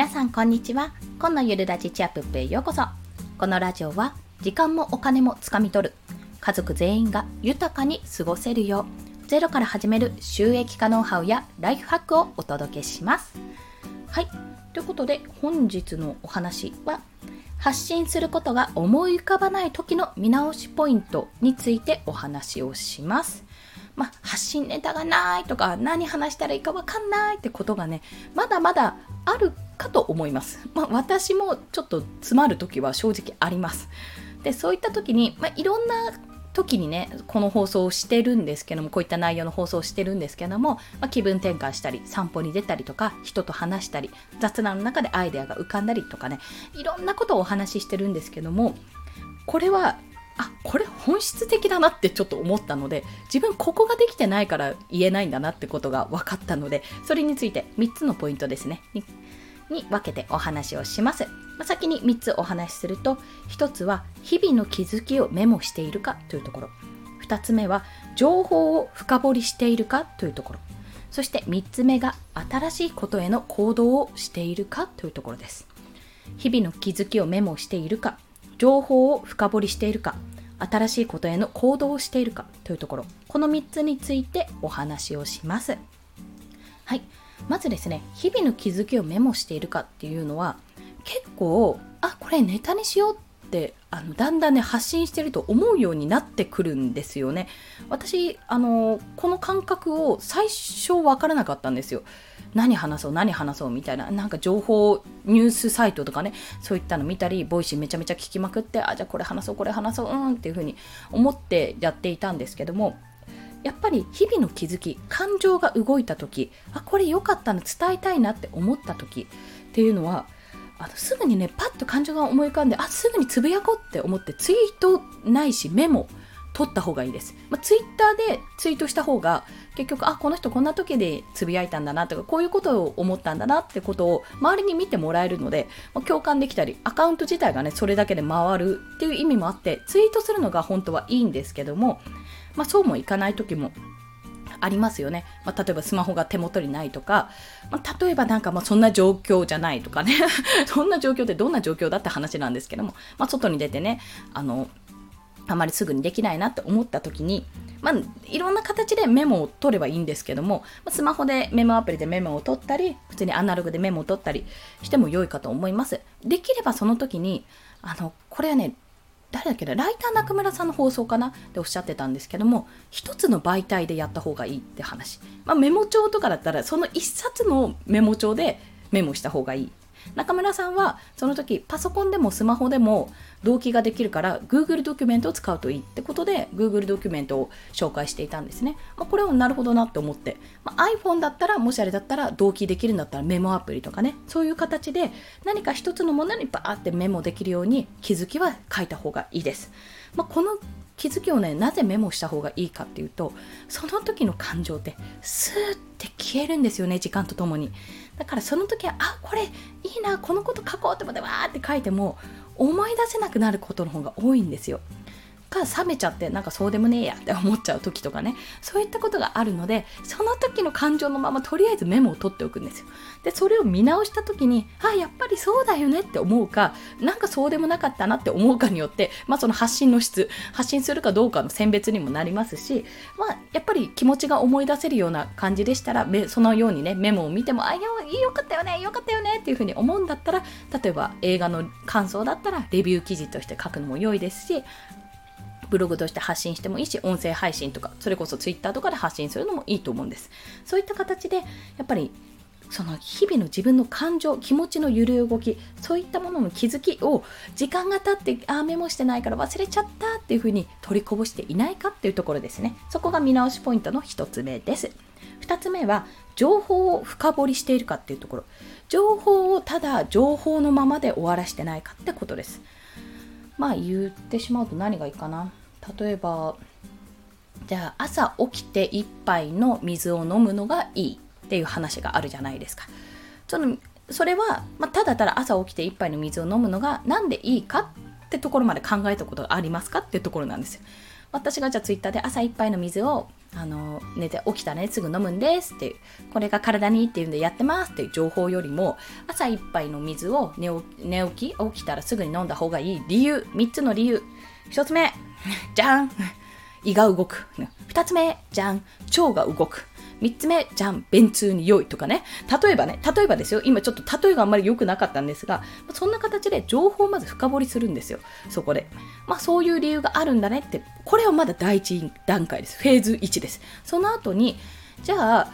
皆さんこんにちは。今のゆるラジチアップへようこそ。このラジオは時間もお金もつかみ取る。家族全員が豊かに過ごせるようゼロから始める収益化ノウハウやライフハックをお届けします。はい。ということで本日のお話は発信することが思い浮かばない時の見直しポイントについてお話をします。まあ、発信ネタがないとか何話したらいいか分かんないってことがねまだまだあるかと思います、まあ、私もちょっと詰まる時は正直あります。でそういった時に、まあ、いろんな時にねこの放送をしてるんですけどもこういった内容の放送をしてるんですけども、まあ、気分転換したり散歩に出たりとか人と話したり雑談の中でアイデアが浮かんだりとかねいろんなことをお話ししてるんですけどもこれはあこれ本質的だなってちょっと思ったので自分ここができてないから言えないんだなってことが分かったのでそれについて3つのポイントですね。に分けてお話をします、ま、先に3つお話しすると1つは日々の気づきをメモしているかというところ。2つ目は情報を深掘りしているかというところ。そして3つ目が新しいことへの行動をしているかというところです。日々の気づきをメモしているか情報を深掘りしているか新しいことへの行動をしているかというところ。この3つについてお話をします。はい。まずですね日々の気づきをメモしているかっていうのは結構あこれネタにしようってあのだんだんね発信してると思うようになってくるんですよね。私あのこの感覚を最初わからなかったんですよ。何話そう何話そうみたいななんか情報ニュースサイトとかねそういったの見たりボイシーめちゃめちゃ聞きまくってあじゃあこれ話そうこれ話そううんっていう風に思ってやっていたんですけどもやっぱり日々の気づき感情が動いた時あこれ良かったな伝えたいなって思った時っていうのはあのすぐにねパッと感情が思い浮かんであすぐにつぶやこうって思ってツイートないしメモ取った方がいいです。まあ、ツイッターでツイートした方が結局あこの人こんな時でつぶやいたんだなとかこういうことを思ったんだなってことを周りに見てもらえるので、まあ、共感できたりアカウント自体がねそれだけで回るっていう意味もあってツイートするのが本当はいいんですけども、まあ、そうもいかない時もありますよね。まあ、例えばスマホが手元にないとか、まあ、例えばなんかまあそんな状況じゃないとかね そんな状況ってどんな状況だって話なんですけども、まあ、外に出てね、あの、あまりすぐにできないなって思った時に、まあ、いろんな形でメモを取ればいいんですけども、まスマホでメモアプリでメモを取ったり、普通にアナログでメモを取ったりしても良いかと思います。できればその時に、あの、これはね、誰だっけな、ライター中村さんの放送かな？っておっしゃってたんですけども、一つの媒体でやった方がいいって話。まあ、メモ帳とかだったら、その一冊のメモ帳でメモした方がいい中村さんはその時パソコンでもスマホでも同期ができるから Google ドキュメントを使うといいってことで Google ドキュメントを紹介していたんですね。まあ、これはなるほどなって思って、まあ、iPhone だったらもしあれだったら同期できるんだったらメモアプリとかねそういう形で何か一つのものにバーってメモできるように気づきは書いた方がいいです。まあ、この気づきをねなぜメモした方がいいかっていうとその時の感情ってスーって消えるんですよね時間とともにだからその時はあこれいいなこのこと書こうって思ってわーって書いても思い出せなくなることの方が多いんですよ。か冷めちゃってなんかそうでもねえやって思っちゃう時とかね。そういったことがあるのでその時の感情のままとりあえずメモを取っておくんですよ。でそれを見直した時にあやっぱりそうだよねって思うかなんかそうでもなかったなって思うかによってまあその発信の質発信するかどうかの選別にもなりますしまあやっぱり気持ちが思い出せるような感じでしたらそのようにねメモを見てもあよよかったよねよかったよねっていうふうに思うんだったら例えば映画の感想だったらレビュー記事として書くのも良いですしブログとして発信してもいいし、音声配信とか、それこそ Twitter とかで発信するのもいいと思うんです。そういった形で、やっぱりその日々の自分の感情、気持ちの揺れ動き、そういったものの気づきを時間が経って、ああ、メモしてないから忘れちゃったっていうふうに取りこぼしていないかっていうところですね。そこが見直しポイントの1つ目です。2つ目は、情報を深掘りしているかっていうところ。情報をただ情報のままで終わらしてないかってことです。まあ言ってしまうと何がいいかな。例えばじゃあ朝起きて1杯の水を飲むのがいいっていう話があるじゃないですか。そのそれは、まあ、ただただ朝起きて1杯の水を飲むのが何でいいかってところまで考えたことがありますかっていうところなんですよ。私がじゃあツイッターで朝1杯の水をあの寝て起きたらねすぐ飲むんですっていうこれが体にいいっていうんでやってますっていう情報よりも朝一杯の水を寝起き起きたらすぐに飲んだ方がいい理由3つの理由1つ目じゃん胃が動く2つ目じゃん腸が動く3つ目、じゃん、便通に良いとかね。例えばね、例えばですよ。今ちょっと例えがあんまり良くなかったんですが、そんな形で情報をまず深掘りするんですよ。そこで。まあそういう理由があるんだねって、これはまだ第一段階です。フェーズ1です。その後に、じゃあ、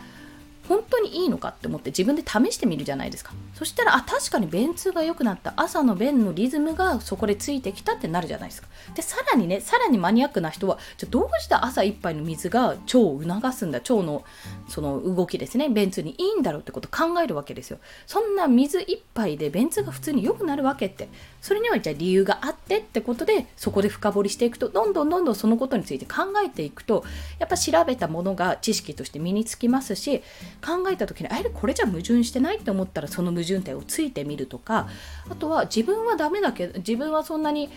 本当にいいのかって思って自分で試してみるじゃないですか。そしたらあ確かに便通が良くなった。朝の便のリズムがそこでついてきたってなるじゃないですか。でさらにねさらにマニアックな人はじゃどうして朝一杯の水が腸を促すんだ？腸のその動きですね。便通にいいんだろうってこと考えるわけですよ。そんな水一杯で便通が普通に良くなるわけって。それにはじゃあ理由があってってことでそこで深掘りしていくとどんどんどんどんそのことについて考えていくとやっぱ調べたものが知識として身につきますし考えた時にあれこれじゃ矛盾してないって思ったらその矛盾点をついてみるとかあとは自分はダメだけど自分はそんなに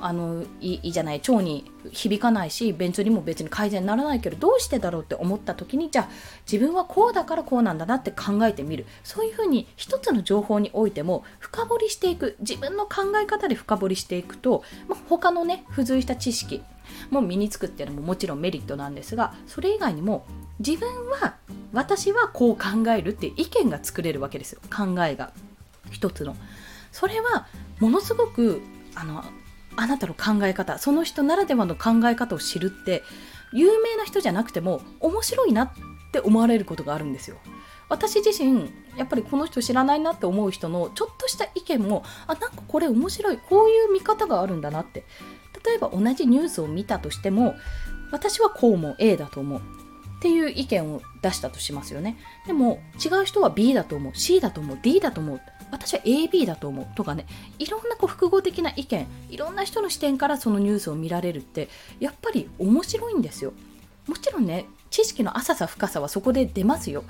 あのいいじゃない腸に響かないし便通にも別に改善にならないけどどうしてだろうって思った時にじゃあ自分はこうだからこうなんだなって考えてみる。そういうふうに一つの情報においても深掘りしていく。自分の考え方で深掘りしていくと、まあ、他のね付随した知識も身につくっていうのももちろんメリットなんですがそれ以外にも自分は私はこう考えるっていう意見が作れるわけですよ。考えが。一つの。それはものすごくあのあなたの考え方その人ならではの考え方を知るって有名な人じゃなくても面白いなって思われることがあるんですよ。私自身やっぱりこの人知らないなって思う人のちょっとした意見もあなんかこれ面白いこういう見方があるんだなって。例えば同じニュースを見たとしても私はこう思う A だと思うっていう意見を出したとしますよね。でも違う人は B だと思う C だと思う D だと思う私は AB だと思うとかねいろんなこう複合的な意見いろんな人の視点からそのニュースを見られるってやっぱり面白いんですよ。もちろんね知識の浅さ深さはそこで出ますよ。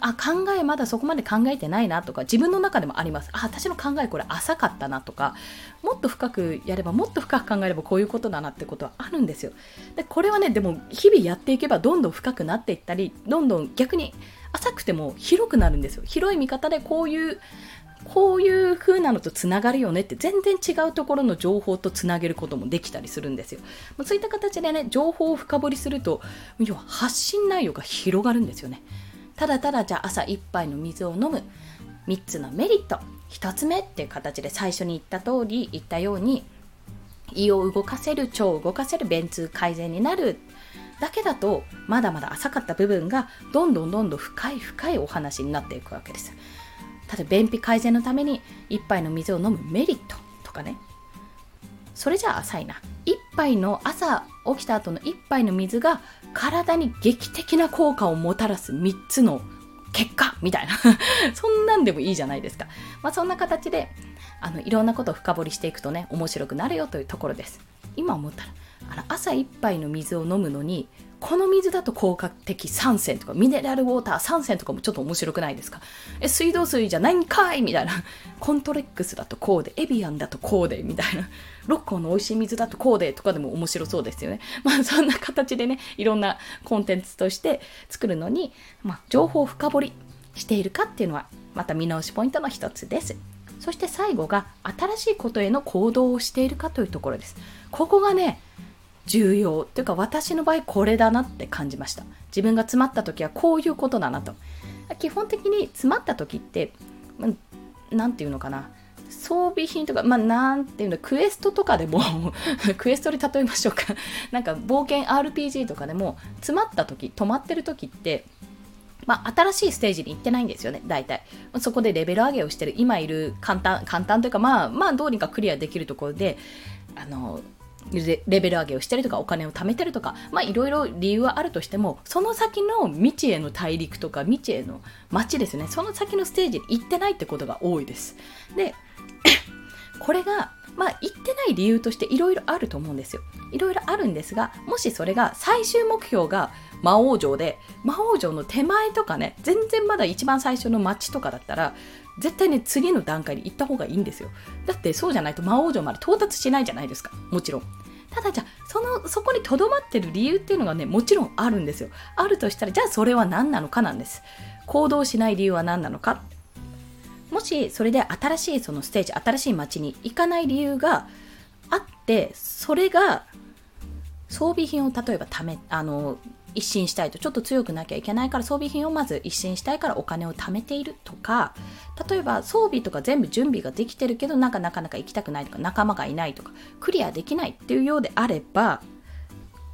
あ考えまだそこまで考えてないなとか自分の中でもありますあ私の考えこれ浅かったなとかもっと深くやればもっと深く考えればこういうことだなってことはあるんですよでこれはねでも日々やっていけばどんどん深くなっていったりどんどん逆に浅くても広くなるんですよ広い見方でこういうこういう風なのとつながるよねって全然違うところの情報とつなげることもできたりするんですよ。そういった形でね情報を深掘りすると要は発信内容が広がるんですよね。ただただじゃあ朝1杯の水を飲む。3つのメリット。1つ目っていう形で最初に言った通り言ったように胃を動かせる腸を動かせる便通改善になる。だけだとまだまだ浅かった部分がどんどんどんどん深い深いお話になっていくわけです。ただ便秘改善のために1杯の水を飲むメリットとかね。それじゃあ浅いな。1杯の朝起きた後の1杯の水が体に劇的な効果をもたらす3つの結果みたいな そんなんでもいいじゃないですか。まあ、そんな形であのいろんなことを深掘りしていくとね面白くなるよというところです。今思ったらあの朝一杯の水を飲むのにこの水だと効果的3選とかミネラルウォーター3選とかもちょっと面白くないですか？え水道水じゃないんかいみたいな。コントレックスだとこうでエビアンだとこうでみたいな。六甲の美味しい水だとこうでとかでも面白そうですよね。まあそんな形でねいろんなコンテンツとして作るのに、まあ、情報深掘りしているかっていうのはまた見直しポイントの一つです。そして最後が新しいことへの行動をしているかというところです。ここがね重要。というか私の場合これだなって感じました。自分が詰まった時はこういうことだなと。基本的に詰まった時って何て言うのかな。装備品とか、まあ、なんていうの、クエストとかでも クエストで例えましょうか。なんか冒険 RPG とかでも、詰まった時、止まってる時って、まあ、新しいステージに行ってないんですよね、大体。そこでレベル上げをしてる、今いる簡単、簡単というか、まあ、まあ、どうにかクリアできるところで、あの、レベル上げをしたりとかお金を貯めてるとかまあいろいろ理由はあるとしてもその先の未知への大陸とか未知への街ですね。その先のステージに行ってないってことが多いです。で これがまあ行ってない理由としていろいろあると思うんですよいろいろあるんですがもしそれが最終目標が魔王城で魔王城の手前とかね全然まだ一番最初の街とかだったら絶対ね、次の段階に行った方がいいんですよ。だってそうじゃないと魔王城まで到達しないじゃないですか。もちろん。ただじゃあそのそこにとどまってる理由っていうのがねもちろんあるんですよあるとしたらじゃあそれは何なのかなんです行動しない理由は何なのかもしそれで新しいそのステージ新しい街に行かない理由があってそれが装備品を例えばためあの一新したいとちょっと強くなきゃいけないから装備品をまず一新したいからお金を貯めているとか例えば装備とか全部準備ができてるけどなんかなかなか行きたくないとか仲間がいないとかクリアできないっていうようであれば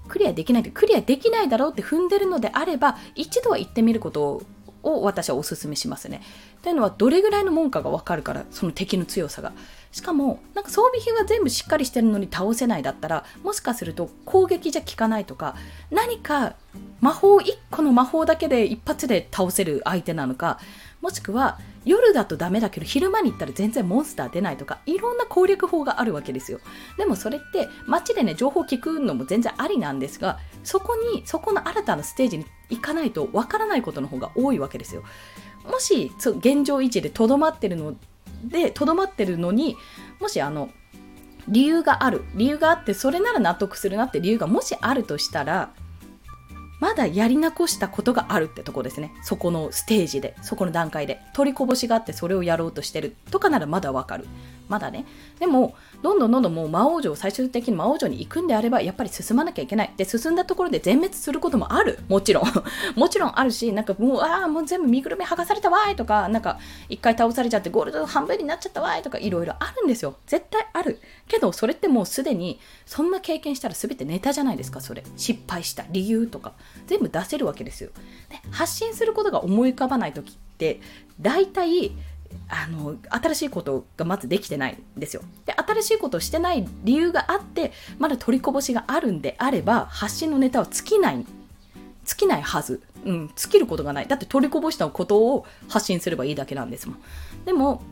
クリアできないクリアできないだろうって踏んでるのであれば一度は行ってみることをを私はおすすめしますね。というのはどれぐらいの門下が分かるからその敵の強さが。しかもなんか装備品は全部しっかりしてるのに倒せないだったらもしかすると攻撃じゃ効かないとか何か魔法1個の魔法だけで一発で倒せる相手なのかもしくは夜だとダメだけど昼間に行ったら全然モンスター出ないとかいろんな攻略法があるわけですよ。でもそれって街でね情報聞くのも全然ありなんですがそこにそこの新たなステージに行かないとわからないことの方が多いわけですよ。もし現状維持でとどまってるのでとどまってるのにもしあの理由がある。理由があってそれなら納得するなって理由がもしあるとしたらまだやり残したことがあるってとこですね。そこのステージで、そこの段階で。取りこぼしがあってそれをやろうとしてるとかならまだわかる。まだね。でも、どんどんどんどんもう魔王城、最終的に魔王城に行くんであれば、やっぱり進まなきゃいけない。で、進んだところで全滅することもある。もちろん。もちろんあるし、なんかもう、ああ、もう全部身ぐるみ剥がされたわーいとか、なんか、一回倒されちゃってゴールド半分になっちゃったわーいとか、いろいろあるんですよ。絶対ある。けど、それってもうすでに、そんな経験したら全てネタじゃないですか、それ。失敗した理由とか。全部出せるわけですよ。で、発信することが思い浮かばない時って、大体、あの新しいことがまずできてないんですよ。で新しいことをしてない理由があってまだ取りこぼしがあるんであれば発信のネタは尽きない尽きないはず、うん、尽きることがないだって取りこぼしたことを発信すればいいだけなんですもん。でも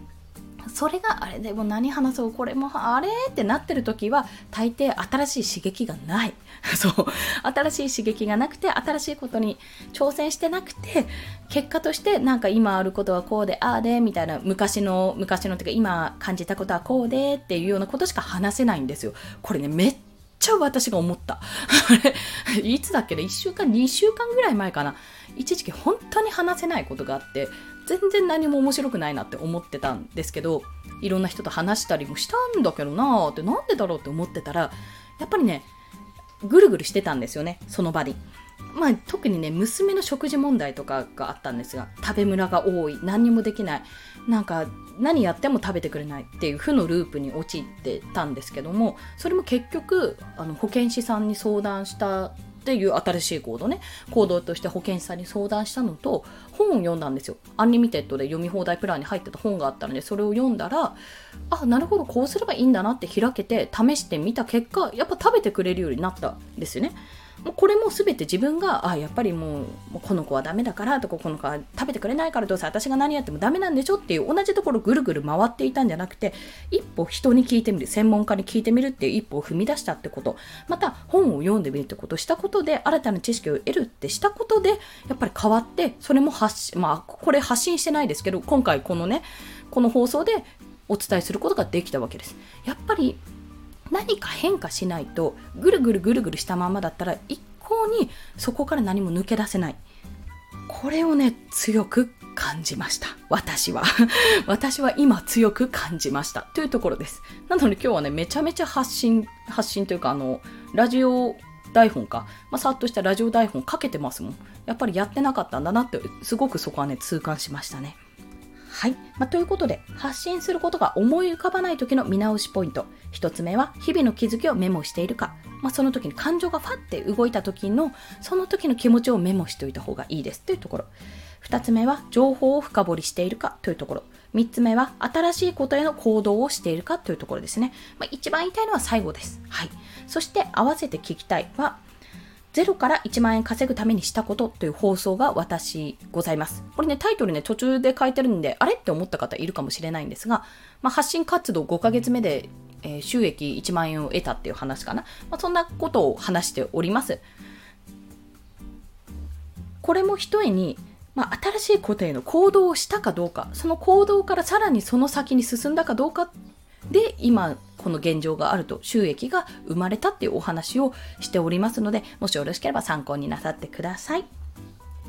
それがあれでも何話そうこれもあれってなってる時は大抵新しい刺激がない そう新しい刺激がなくて新しいことに挑戦してなくて結果としてなんか今あることはこうでああでみたいな昔の昔のっていうか今感じたことはこうでっていうようなことしか話せないんですよこれねめっちゃ私が思った あれ。いつだっけね ?1 週間、2週間ぐらい前かな。一時期本当に話せないことがあって、全然何も面白くないなって思ってたんですけど、いろんな人と話したりもしたんだけどなーってなんでだろうって思ってたら、やっぱりね、ぐるぐるしてたんですよね、その場に。まあ、特にね、娘の食事問題とかがあったんですが、食べムラが多い、何にもできない、なんか何やっても食べてくれないっていう負のループに陥ってたんですけども、それも結局、あの保健師さんに相談したっていう新しい行動ね。行動として保健師さんに相談したのと本を読んだんですよ。アンリミテッドで読み放題プランに入ってた本があったのでそれを読んだらあなるほどこうすればいいんだなって開けて試してみた結果やっぱ食べてくれるようになったんですよね。もうこれも全て自分があやっぱりもうこの子はダメだからとかこの子は食べてくれないからどうせ私が何やってもダメなんでしょっていう同じところぐるぐる回っていたんじゃなくて一歩人に聞いてみる専門家に聞いてみるっていう一歩を踏み出したってこと。また本を読んでみるってことしたことで新たな知識を得るってしたことでやっぱり変わってそれも発信まあこれ発信してないですけど今回このねこの放送でお伝えすることができたわけです。やっぱり何か変化しないとぐるぐるぐるぐるしたままだったら一向にそこから何も抜け出せない。これをね強く感じました。私は。私は今強く感じました。というところです。なので今日はねめちゃめちゃ発信発信というかあのラジオ台本か、まあ、さっとしたラジオ台本かけてますもん。やっぱりやってなかったんだなってすごくそこはね痛感しましたね。はい、まあ、ということで発信することが思い浮かばない時の見直しポイント。1つ目は日々の気づきをメモしているか、まあ、その時に感情がファって動いた時のその時の気持ちをメモしておいた方がいいです。というところ。2つ目は情報を深掘りしているか。というところ。3つ目は新しいことへの行動をしているか。というところですね、まあ、一番言いたいのは最後です、はい、そして合わせて聞きたいは0から1万円稼ぐためにしたことという放送が私ございます。これね、タイトルね、途中で書いてるんで、あれって思った方いるかもしれないんですが、まあ、発信活動5ヶ月目で、えー、収益1万円を得たっていう話かな。まあ、そんなことを話しております。これも一重に、まあ、新しいことへの行動をしたかどうか、その行動からさらにその先に進んだかどうかで、今この現状があると収益が生まれたっていうお話をしておりますので、もしよろしければ参考になさってください。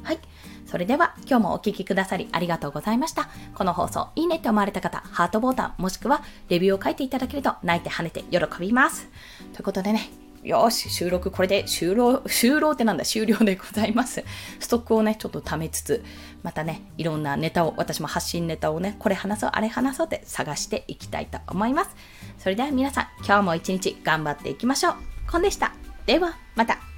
はい。それでは今日もお聴きくださりありがとうございました。この放送いいねって思われた方、ハートボタンもしくはレビューを書いていただけると泣いて跳ねて喜びます。ということでね、よし、収録これで終了、終了ってなんだ、終了でございます。ストックをね、ちょっと貯めつつ、またね、いろんなネタを、私も発信ネタをね、これ話そう、あれ話そうって探していきたいと思います。それでは皆さん、今日も一日頑張っていきましょう。コンでした。では、また。